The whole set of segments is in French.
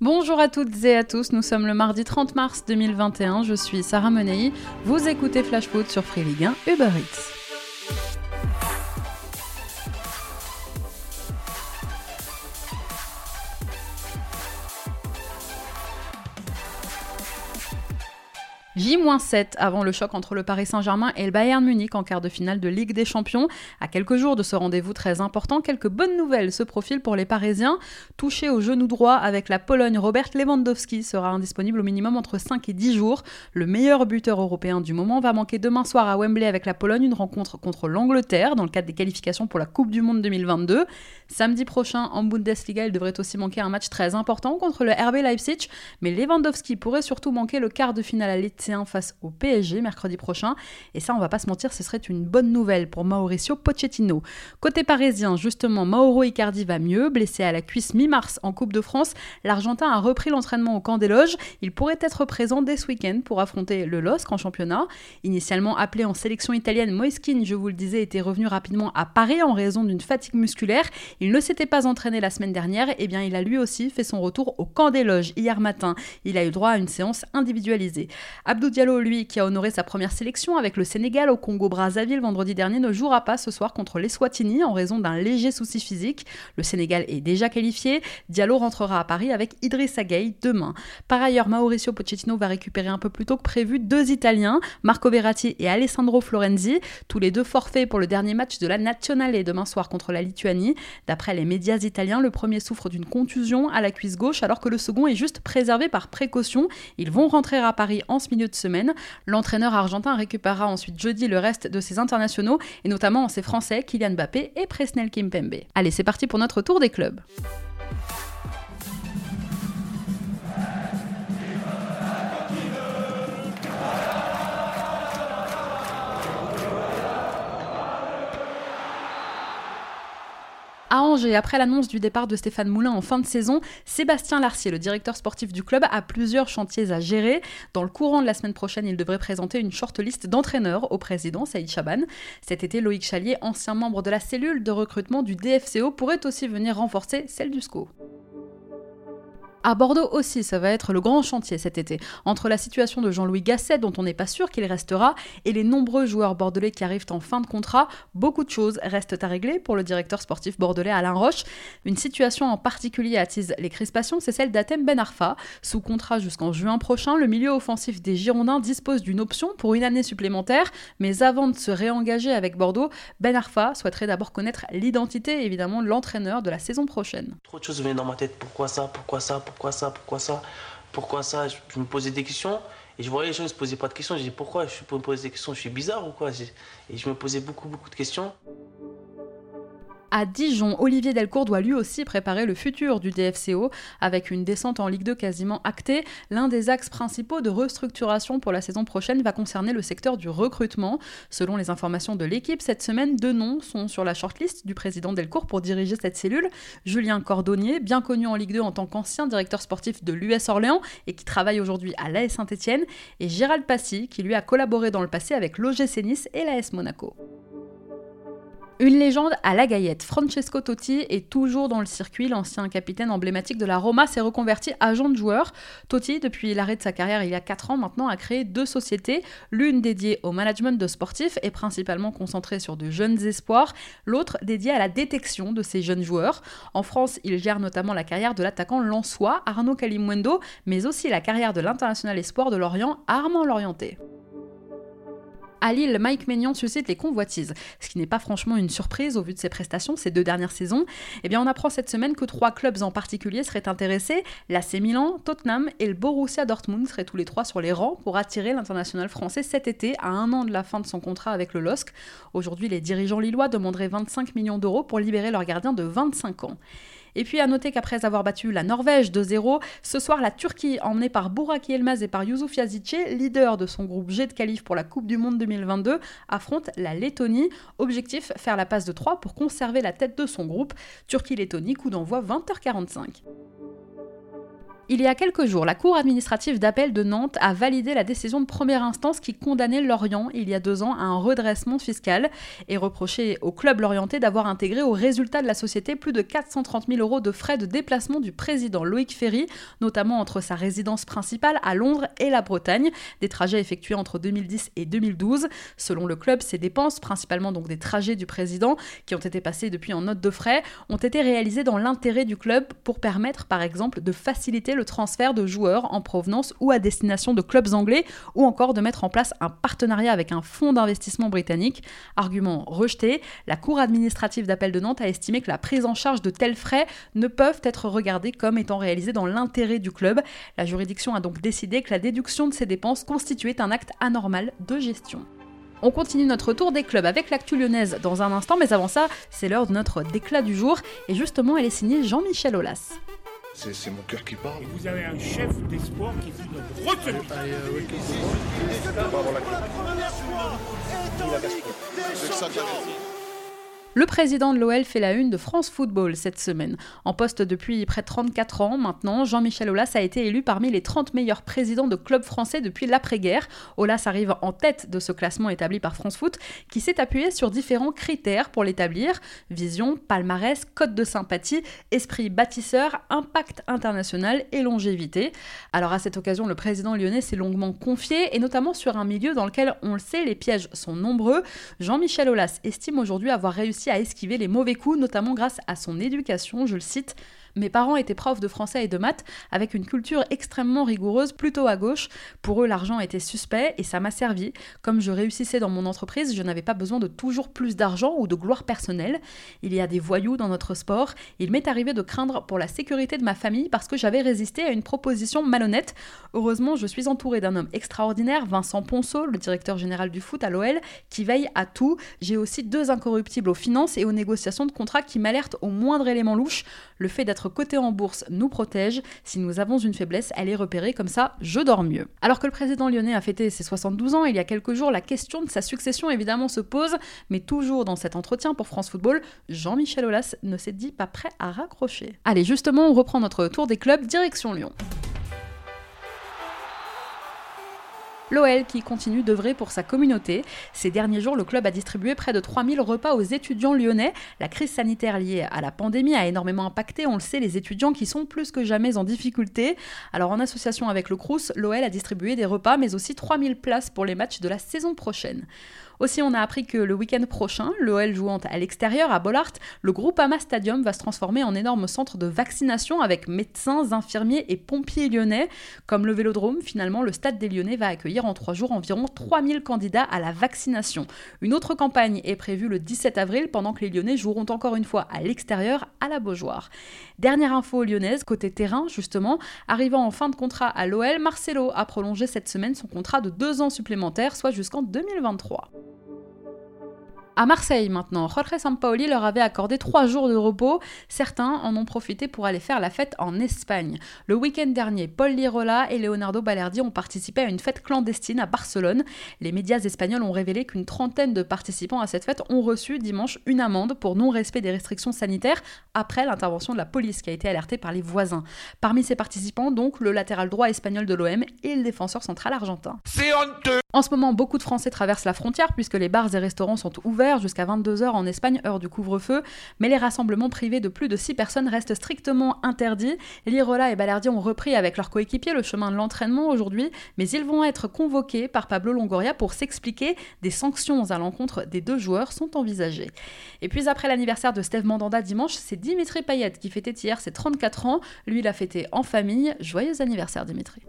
Bonjour à toutes et à tous, nous sommes le mardi 30 mars 2021, je suis Sarah Menei, vous écoutez Flash Foot sur Free Ligue 1 Uber Eats. J-7 avant le choc entre le Paris Saint-Germain et le Bayern Munich en quart de finale de Ligue des Champions. À quelques jours de ce rendez-vous très important, quelques bonnes nouvelles se profilent pour les Parisiens. Touché au genou droit avec la Pologne, Robert Lewandowski sera indisponible au minimum entre 5 et 10 jours. Le meilleur buteur européen du moment va manquer demain soir à Wembley avec la Pologne une rencontre contre l'Angleterre dans le cadre des qualifications pour la Coupe du Monde 2022. Samedi prochain, en Bundesliga, il devrait aussi manquer un match très important contre le RB Leipzig, mais Lewandowski pourrait surtout manquer le quart de finale à l'Etihad face au PSG mercredi prochain. Et ça, on va pas se mentir, ce serait une bonne nouvelle pour Mauricio Pochettino. Côté parisien, justement, Mauro Icardi va mieux. Blessé à la cuisse mi-mars en Coupe de France, l'Argentin a repris l'entraînement au camp des loges. Il pourrait être présent dès ce week-end pour affronter le LOSC en championnat. Initialement appelé en sélection italienne, Moiskin, je vous le disais, était revenu rapidement à Paris en raison d'une fatigue musculaire. Il ne s'était pas entraîné la semaine dernière, et eh bien il a lui aussi fait son retour au camp des loges hier matin. Il a eu droit à une séance individualisée. Abdou Diallo, lui, qui a honoré sa première sélection avec le Sénégal au Congo-Brazzaville vendredi dernier, ne jouera pas ce soir contre les Swatini en raison d'un léger souci physique. Le Sénégal est déjà qualifié. Diallo rentrera à Paris avec Idrissa Gueye demain. Par ailleurs, Mauricio Pochettino va récupérer un peu plus tôt que prévu deux Italiens, Marco Verratti et Alessandro Florenzi, tous les deux forfaits pour le dernier match de la Nazionale demain soir contre la Lituanie. D'après les médias italiens, le premier souffre d'une contusion à la cuisse gauche alors que le second est juste préservé par précaution. Ils vont rentrer à Paris en ce milieu de semaine. L'entraîneur argentin récupérera ensuite jeudi le reste de ses internationaux, et notamment ses Français Kylian Mbappé et Presnel Kimpembe. Allez, c'est parti pour notre tour des clubs. Angers, après l'annonce du départ de Stéphane Moulin en fin de saison, Sébastien Larcier, le directeur sportif du club, a plusieurs chantiers à gérer. Dans le courant de la semaine prochaine, il devrait présenter une shortlist d'entraîneurs au président Saïd Chaban. Cet été, Loïc Chalier, ancien membre de la cellule de recrutement du DFCO, pourrait aussi venir renforcer celle du SCO. À Bordeaux aussi, ça va être le grand chantier cet été. Entre la situation de Jean-Louis Gasset, dont on n'est pas sûr qu'il restera, et les nombreux joueurs bordelais qui arrivent en fin de contrat, beaucoup de choses restent à régler pour le directeur sportif bordelais Alain Roche. Une situation en particulier attise les crispations, c'est celle d'Atem Ben Arfa. Sous contrat jusqu'en juin prochain, le milieu offensif des Girondins dispose d'une option pour une année supplémentaire, mais avant de se réengager avec Bordeaux, Ben Arfa souhaiterait d'abord connaître l'identité évidemment de l'entraîneur de la saison prochaine. Trop de choses venaient dans ma tête, pourquoi ça, pourquoi ça, ça, pourquoi ça, pourquoi ça. Je, me posais des questions et je voyais les gens ne se posaient pas de questions. Je disais pourquoi je me poser des questions, je suis bizarre ou quoi? Et je me posais beaucoup, beaucoup de questions. À Dijon, Olivier Delcourt doit lui aussi préparer le futur du DFCO avec une descente en Ligue 2 quasiment actée. L'un des axes principaux de restructuration pour la saison prochaine va concerner le secteur du recrutement. Selon les informations de l'équipe, cette semaine, deux noms sont sur la shortlist du président Delcourt pour diriger cette cellule. Julien Cordonnier, bien connu en Ligue 2 en tant qu'ancien directeur sportif de l'US Orléans et qui travaille aujourd'hui à l'AS Saint-Etienne, et Gérald Passy, qui lui a collaboré dans le passé avec l'OGC Nice et l'AS Monaco. Une légende à la gaillette. Francesco Totti est toujours dans le circuit. L'ancien capitaine emblématique de la Roma s'est reconverti agent de joueur. Totti, depuis l'arrêt de sa carrière il y a 4 ans maintenant, a créé deux sociétés. L'une dédiée au management de sportifs et principalement concentrée sur de jeunes espoirs. L'autre dédiée à la détection de ces jeunes joueurs. En France, il gère notamment la carrière de l'attaquant lançois Arnaud Calimundo, mais aussi la carrière de l'international espoir de Lorient Armand Lorienté. À Lille, Mike Maignan suscite les convoitises, ce qui n'est pas franchement une surprise au vu de ses prestations ces deux dernières saisons. Eh bien, on apprend cette semaine que trois clubs en particulier seraient intéressés. L'AC Milan, Tottenham et le Borussia Dortmund seraient tous les trois sur les rangs pour attirer l'international français cet été, à un an de la fin de son contrat avec le LOSC. Aujourd'hui, les dirigeants lillois demanderaient 25 millions d'euros pour libérer leur gardien de 25 ans. Et puis à noter qu'après avoir battu la Norvège 2-0, ce soir la Turquie, emmenée par Burak Yilmaz et par Yusuf Yazidze, leader de son groupe G de qualif pour la Coupe du Monde 2022, affronte la Lettonie. Objectif, faire la passe de 3 pour conserver la tête de son groupe. Turquie-Lettonie, coup d'envoi 20h45. Il y a quelques jours, la Cour administrative d'appel de Nantes a validé la décision de première instance qui condamnait Lorient, il y a deux ans, à un redressement fiscal et reprochait au club lorientais d'avoir intégré au résultat de la société plus de 430 000 euros de frais de déplacement du président Loïc Ferry, notamment entre sa résidence principale à Londres et la Bretagne, des trajets effectués entre 2010 et 2012. Selon le club, ces dépenses, principalement donc des trajets du président, qui ont été passés depuis en note de frais, ont été réalisées dans l'intérêt du club pour permettre par exemple de faciliter le transfert de joueurs en provenance ou à destination de clubs anglais ou encore de mettre en place un partenariat avec un fonds d'investissement britannique. Argument rejeté, la Cour administrative d'appel de Nantes a estimé que la prise en charge de tels frais ne peuvent être regardés comme étant réalisés dans l'intérêt du club. La juridiction a donc décidé que la déduction de ces dépenses constituait un acte anormal de gestion. On continue notre tour des clubs avec l'actu lyonnaise dans un instant, mais avant ça, c'est l'heure de notre déclat du jour, et justement, elle est signée Jean-Michel Aulas. C'est mon cœur qui parle. Vous avez un chef d'espoir qui est une retenue. Le président de l'OL fait la une de France Football cette semaine. En poste depuis près de 34 ans maintenant, Jean-Michel Aulas a été élu parmi les 30 meilleurs présidents de clubs français depuis l'après-guerre. Aulas arrive en tête de ce classement établi par France Foot, qui s'est appuyé sur différents critères pour l'établir vision, palmarès, code de sympathie, esprit bâtisseur, impact international et longévité. Alors à cette occasion, le président lyonnais s'est longuement confié, et notamment sur un milieu dans lequel, on le sait, les pièges sont nombreux. Jean-Michel Aulas estime aujourd'hui avoir réussi à esquiver les mauvais coups, notamment grâce à son éducation, je le cite, mes parents étaient profs de français et de maths, avec une culture extrêmement rigoureuse, plutôt à gauche. Pour eux, l'argent était suspect et ça m'a servi. Comme je réussissais dans mon entreprise, je n'avais pas besoin de toujours plus d'argent ou de gloire personnelle. Il y a des voyous dans notre sport. Il m'est arrivé de craindre pour la sécurité de ma famille parce que j'avais résisté à une proposition malhonnête. Heureusement, je suis entourée d'un homme extraordinaire, Vincent Ponceau, le directeur général du foot à l'OL, qui veille à tout. J'ai aussi deux incorruptibles aux finances et aux négociations de contrats qui m'alertent au moindre élément louche. Le fait d'être côté en bourse nous protège. Si nous avons une faiblesse, elle est repérée, comme ça, je dors mieux. Alors que le président lyonnais a fêté ses 72 ans il y a quelques jours, la question de sa succession évidemment se pose, mais toujours dans cet entretien pour France Football, Jean-Michel Aulas ne s'est dit pas prêt à raccrocher. Allez, justement, on reprend notre tour des clubs, direction Lyon. L'OL qui continue d'œuvrer pour sa communauté. Ces derniers jours, le club a distribué près de 3000 repas aux étudiants lyonnais. La crise sanitaire liée à la pandémie a énormément impacté, on le sait, les étudiants qui sont plus que jamais en difficulté. Alors en association avec le Crous, l'OL a distribué des repas mais aussi 3000 places pour les matchs de la saison prochaine. Aussi, on a appris que le week-end prochain, l'OL jouant à l'extérieur, à Bollard, le groupe Ama Stadium va se transformer en énorme centre de vaccination avec médecins, infirmiers et pompiers lyonnais. Comme le Vélodrome, finalement, le Stade des Lyonnais va accueillir en trois jours environ 3000 candidats à la vaccination. Une autre campagne est prévue le 17 avril pendant que les Lyonnais joueront encore une fois à l'extérieur à la Beaujoire. Dernière info lyonnaise, côté terrain justement, arrivant en fin de contrat à l'OL, Marcelo a prolongé cette semaine son contrat de deux ans supplémentaires, soit jusqu'en 2023. À Marseille maintenant, Jorge Sampaoli leur avait accordé trois jours de repos. Certains en ont profité pour aller faire la fête en Espagne. Le week-end dernier, Paul Lirola et Leonardo Balerdi ont participé à une fête clandestine à Barcelone. Les médias espagnols ont révélé qu'une trentaine de participants à cette fête ont reçu dimanche une amende pour non-respect des restrictions sanitaires après l'intervention de la police qui a été alertée par les voisins. Parmi ces participants, donc, le latéral droit espagnol de l'OM et le défenseur central argentin. C'est honteux En ce moment, beaucoup de Français traversent la frontière puisque les bars et restaurants sont ouverts jusqu'à 22h en Espagne, heure du couvre-feu, mais les rassemblements privés de plus de 6 personnes restent strictement interdits. Lirola et Balardi ont repris avec leurs coéquipiers le chemin de l'entraînement aujourd'hui, mais ils vont être convoqués par Pablo Longoria pour s'expliquer. Des sanctions à l'encontre des deux joueurs sont envisagées. Et puis après l'anniversaire de Steve Mandanda dimanche, c'est Dimitri Payet qui fêtait hier ses 34 ans. Lui l'a fêté en famille. Joyeux anniversaire Dimitri.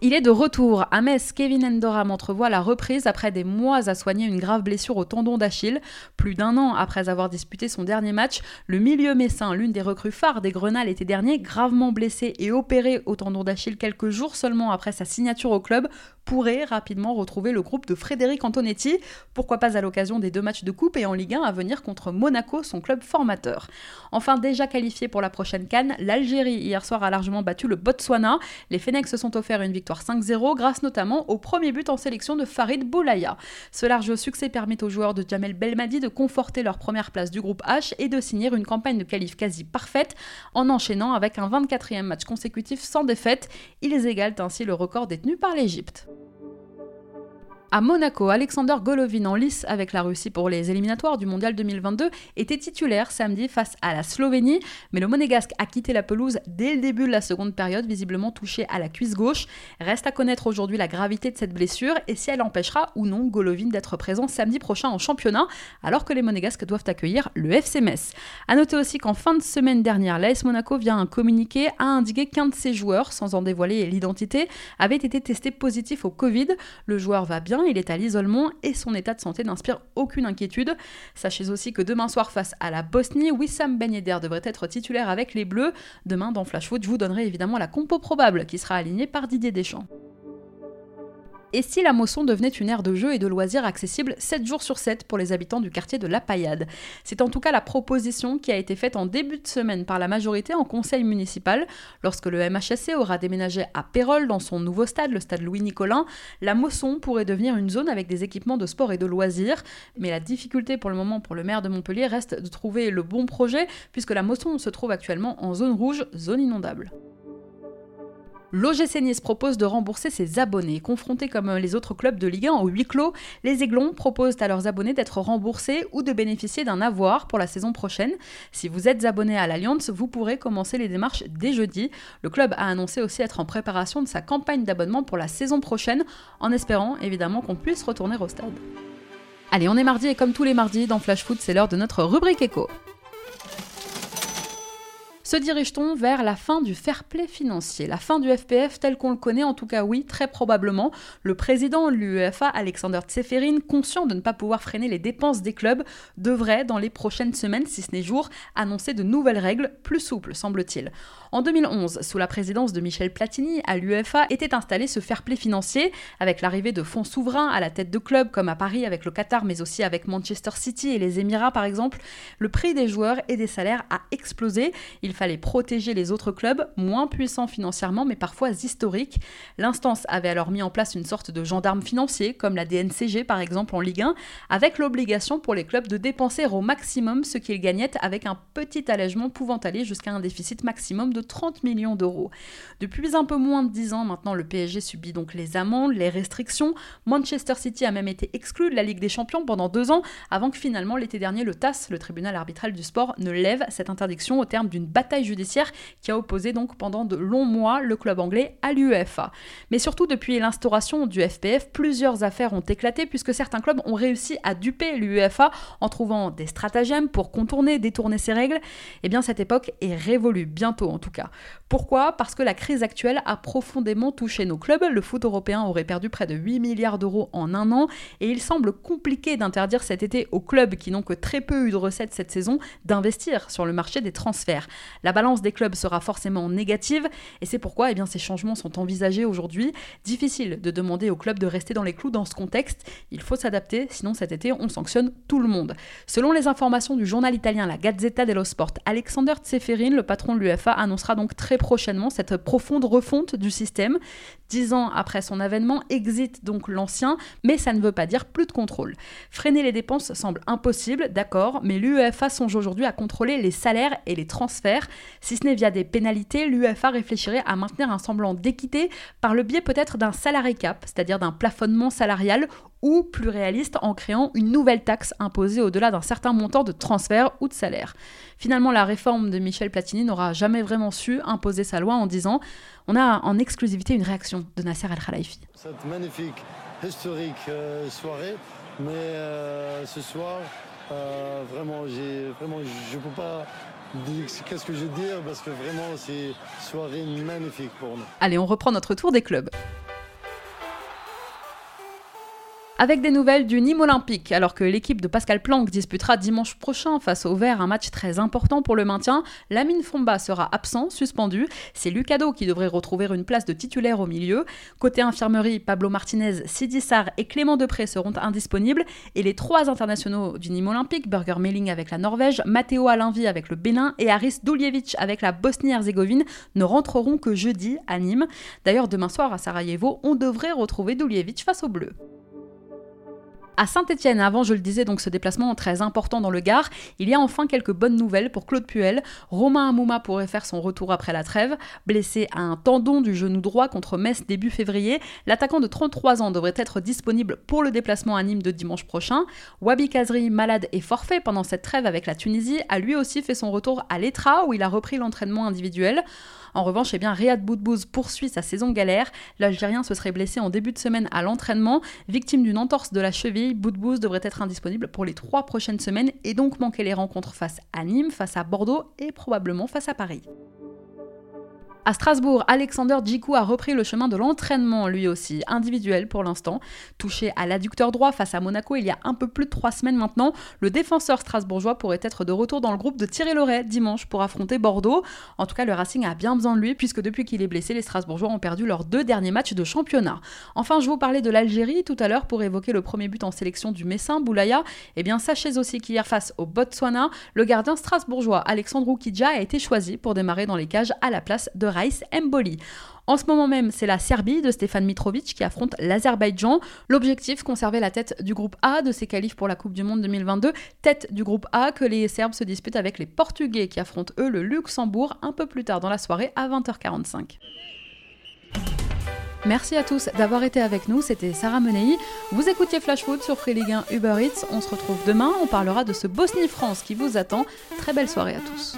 Il est de retour à Metz. Kevin Endoram entrevoit la reprise après des mois à soigner une grave blessure au tendon d'Achille. Plus d'un an après avoir disputé son dernier match, le milieu messin, l'une des recrues phares des Grenats l'été dernier, gravement blessé et opéré au tendon d'Achille quelques jours seulement après sa signature au club, pourrait rapidement retrouver le groupe de Frédéric Antonetti, pourquoi pas à l'occasion des deux matchs de coupe et en Ligue 1 à venir contre Monaco, son club formateur. Enfin, déjà qualifié pour la prochaine Cannes, l'Algérie hier soir a largement battu le Botswana. Les Fennecs se sont offerts une victoire 5-0 grâce notamment au premier but en sélection de Farid Boulaya. Ce large succès permet aux joueurs de Jamel Belmadi de conforter leur première place du groupe H et de signer une campagne de qualif quasi parfaite en enchaînant avec un 24e match consécutif sans défaite. Ils égalent ainsi le record détenu par l'Égypte. À Monaco, Alexander Golovin en lice avec la Russie pour les éliminatoires du Mondial 2022 était titulaire samedi face à la Slovénie, mais le monégasque a quitté la pelouse dès le début de la seconde période, visiblement touché à la cuisse gauche. Reste à connaître aujourd'hui la gravité de cette blessure et si elle empêchera ou non Golovin d'être présent samedi prochain en championnat, alors que les monégasques doivent accueillir le FC Metz. A noter aussi qu'en fin de semaine dernière, l'AS Monaco vient un communiqué a indiqué qu'un de ses joueurs, sans en dévoiler l'identité, avait été testé positif au Covid. Le joueur va bien il est à l'isolement et son état de santé n'inspire aucune inquiétude. Sachez aussi que demain soir face à la Bosnie, Wissam Ben Yedder devrait être titulaire avec les Bleus. Demain dans Flash Foot, je vous donnerai évidemment la compo probable qui sera alignée par Didier Deschamps. Et si la Mosson devenait une aire de jeu et de loisirs accessible 7 jours sur 7 pour les habitants du quartier de La Paillade C'est en tout cas la proposition qui a été faite en début de semaine par la majorité en conseil municipal. Lorsque le MHSC aura déménagé à Pérol dans son nouveau stade, le stade Louis-Nicolin, la Mosson pourrait devenir une zone avec des équipements de sport et de loisirs. Mais la difficulté pour le moment pour le maire de Montpellier reste de trouver le bon projet puisque la Mosson se trouve actuellement en zone rouge, zone inondable. L'OGC Nice propose de rembourser ses abonnés. Confrontés comme les autres clubs de Ligue 1 au huis clos, les Aiglons proposent à leurs abonnés d'être remboursés ou de bénéficier d'un avoir pour la saison prochaine. Si vous êtes abonné à l'Alliance, vous pourrez commencer les démarches dès jeudi. Le club a annoncé aussi être en préparation de sa campagne d'abonnement pour la saison prochaine, en espérant évidemment qu'on puisse retourner au stade. Allez, on est mardi et comme tous les mardis dans Flash Foot, c'est l'heure de notre rubrique écho. Se dirige-t-on vers la fin du fair play financier? La fin du FPF tel qu'on le connaît, en tout cas oui, très probablement. Le président de l'UEFA, Alexander Tseferin, conscient de ne pas pouvoir freiner les dépenses des clubs, devrait, dans les prochaines semaines, si ce n'est jours, annoncer de nouvelles règles plus souples, semble-t-il. En 2011, sous la présidence de Michel Platini, à l'UEFA était installé ce fair play financier, avec l'arrivée de fonds souverains à la tête de clubs comme à Paris avec le Qatar, mais aussi avec Manchester City et les Émirats par exemple. Le prix des joueurs et des salaires a explosé. Fallait protéger les autres clubs, moins puissants financièrement, mais parfois historiques. L'instance avait alors mis en place une sorte de gendarme financier, comme la DNCG par exemple en Ligue 1, avec l'obligation pour les clubs de dépenser au maximum ce qu'ils gagnaient avec un petit allègement pouvant aller jusqu'à un déficit maximum de 30 millions d'euros. Depuis un peu moins de 10 ans maintenant, le PSG subit donc les amendes, les restrictions. Manchester City a même été exclu de la Ligue des Champions pendant deux ans, avant que finalement l'été dernier le TAS, le tribunal arbitral du sport, ne lève cette interdiction au terme d'une bataille judiciaire qui a opposé donc pendant de longs mois le club anglais à l'UEFA. Mais surtout depuis l'instauration du FPF, plusieurs affaires ont éclaté puisque certains clubs ont réussi à duper l'UEFA en trouvant des stratagèmes pour contourner, détourner ces règles. Et eh bien cette époque est révolue, bientôt en tout cas. Pourquoi? Parce que la crise actuelle a profondément touché nos clubs. Le foot européen aurait perdu près de 8 milliards d'euros en un an et il semble compliqué d'interdire cet été aux clubs qui n'ont que très peu eu de recettes cette saison d'investir sur le marché des transferts. La balance des clubs sera forcément négative et c'est pourquoi eh bien, ces changements sont envisagés aujourd'hui. Difficile de demander aux clubs de rester dans les clous dans ce contexte. Il faut s'adapter, sinon cet été on sanctionne tout le monde. Selon les informations du journal italien La Gazzetta dello Sport, Alexander Tseferin, le patron de l'UFA, annoncera donc très prochainement cette profonde refonte du système. Dix ans après son avènement, exit donc l'ancien, mais ça ne veut pas dire plus de contrôle. Freiner les dépenses semble impossible, d'accord, mais l'UEFA songe aujourd'hui à contrôler les salaires et les transferts. Si ce n'est via des pénalités, l'UEFA réfléchirait à maintenir un semblant d'équité par le biais peut-être d'un salarié cap, c'est-à-dire d'un plafonnement salarial ou plus réaliste en créant une nouvelle taxe imposée au-delà d'un certain montant de transfert ou de salaire. Finalement, la réforme de Michel Platini n'aura jamais vraiment su imposer sa loi en disant on a en exclusivité une réaction de Nasser El-Khalifi. Cette magnifique, historique euh, soirée, mais euh, ce soir, euh, vraiment, je ne peux pas qu'est-ce que je veux dire? Parce que vraiment, c'est une soirée magnifique pour nous. Allez, on reprend notre tour des clubs. Avec des nouvelles du Nîmes Olympique, alors que l'équipe de Pascal Planck disputera dimanche prochain face au Vert un match très important pour le maintien, Lamine Fomba sera absent, suspendu. C'est Lucado qui devrait retrouver une place de titulaire au milieu. Côté infirmerie, Pablo Martinez, Sidi Sarr et Clément Depré seront indisponibles. Et les trois internationaux du Nîmes Olympique, Burger Melling avec la Norvège, Matteo Alinvi avec le Bénin et Aris Duljevic avec la Bosnie-Herzégovine, ne rentreront que jeudi à Nîmes. D'ailleurs, demain soir à Sarajevo, on devrait retrouver Duljevic face aux Bleus. À Saint-Etienne, avant je le disais, donc ce déplacement très important dans le Gard, il y a enfin quelques bonnes nouvelles pour Claude Puel. Romain Amouma pourrait faire son retour après la trêve. Blessé à un tendon du genou droit contre Metz début février, l'attaquant de 33 ans devrait être disponible pour le déplacement à Nîmes de dimanche prochain. Wabi Kazri, malade et forfait pendant cette trêve avec la Tunisie, a lui aussi fait son retour à l'Etra où il a repris l'entraînement individuel. En revanche, eh bien, poursuit sa saison galère. L'Algérien se serait blessé en début de semaine à l'entraînement. Victime d'une entorse de la cheville, Boudbouz devrait être indisponible pour les trois prochaines semaines et donc manquer les rencontres face à Nîmes, face à Bordeaux et probablement face à Paris. À Strasbourg, Alexander Djikou a repris le chemin de l'entraînement, lui aussi, individuel pour l'instant. Touché à l'adducteur droit face à Monaco il y a un peu plus de trois semaines maintenant, le défenseur strasbourgeois pourrait être de retour dans le groupe de Thierry Loret dimanche pour affronter Bordeaux. En tout cas, le Racing a bien besoin de lui puisque depuis qu'il est blessé, les Strasbourgeois ont perdu leurs deux derniers matchs de championnat. Enfin, je vous parlais de l'Algérie tout à l'heure pour évoquer le premier but en sélection du Messin, Boulaya. Eh bien, sachez aussi qu'hier face au Botswana, le gardien strasbourgeois Alexandre Oukidja a été choisi pour démarrer dans les cages à la place de En ce moment même, c'est la Serbie de Stéphane Mitrovic qui affronte l'Azerbaïdjan. L'objectif, conserver la tête du groupe A de ses qualifs pour la Coupe du Monde 2022, tête du groupe A que les Serbes se disputent avec les Portugais qui affrontent eux le Luxembourg un peu plus tard dans la soirée à 20h45. Merci à tous d'avoir été avec nous, c'était Sarah Menei. Vous écoutiez Flash Food sur Free Ligue 1 Uber Eats. On se retrouve demain, on parlera de ce Bosnie-France qui vous attend. Très belle soirée à tous.